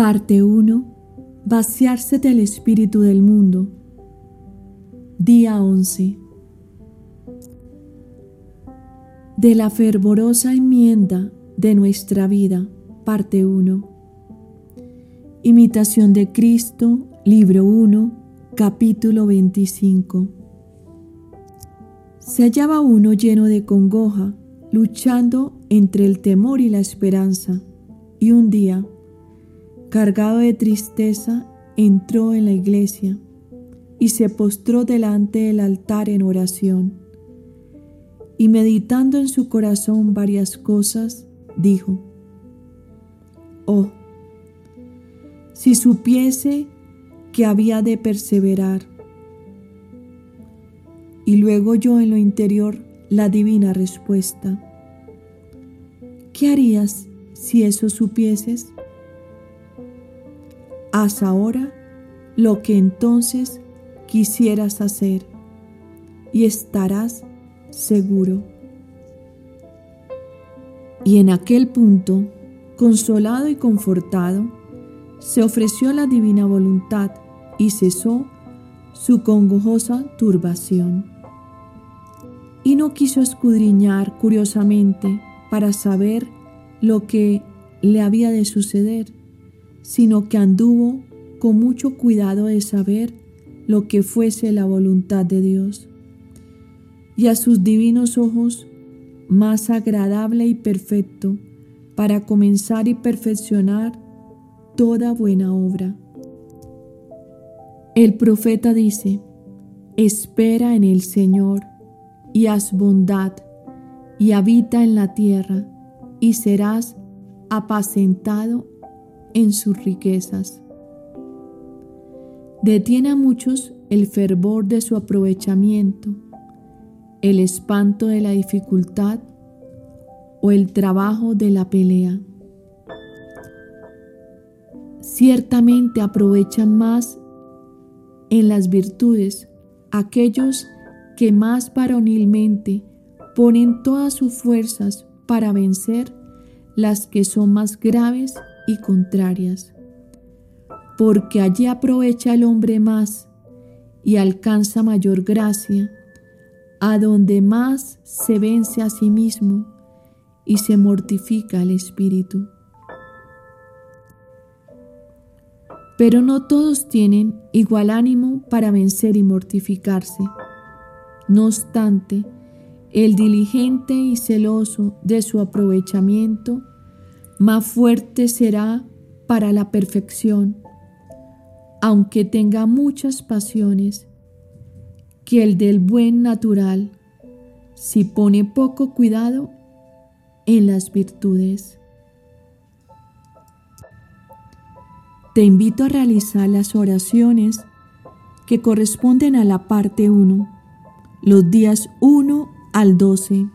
Parte 1. Vaciarse del espíritu del mundo. Día 11. De la fervorosa enmienda de nuestra vida. Parte 1. Imitación de Cristo, libro 1, capítulo 25. Se hallaba uno lleno de congoja, luchando entre el temor y la esperanza, y un día, cargado de tristeza, entró en la iglesia y se postró delante del altar en oración. Y meditando en su corazón varias cosas, dijo, Oh, si supiese que había de perseverar. Y luego yo en lo interior la divina respuesta. ¿Qué harías si eso supieses? Haz ahora lo que entonces quisieras hacer y estarás seguro. Y en aquel punto, consolado y confortado, se ofreció la divina voluntad y cesó su congojosa turbación. Y no quiso escudriñar curiosamente para saber lo que le había de suceder sino que anduvo con mucho cuidado de saber lo que fuese la voluntad de Dios. Y a sus divinos ojos, más agradable y perfecto para comenzar y perfeccionar toda buena obra. El profeta dice, espera en el Señor y haz bondad y habita en la tierra y serás apacentado en sus riquezas. Detiene a muchos el fervor de su aprovechamiento, el espanto de la dificultad o el trabajo de la pelea. Ciertamente aprovechan más en las virtudes aquellos que más varonilmente ponen todas sus fuerzas para vencer las que son más graves contrarias, porque allí aprovecha el hombre más y alcanza mayor gracia, a donde más se vence a sí mismo y se mortifica el espíritu. Pero no todos tienen igual ánimo para vencer y mortificarse. No obstante, el diligente y celoso de su aprovechamiento más fuerte será para la perfección, aunque tenga muchas pasiones, que el del buen natural, si pone poco cuidado en las virtudes. Te invito a realizar las oraciones que corresponden a la parte 1, los días 1 al 12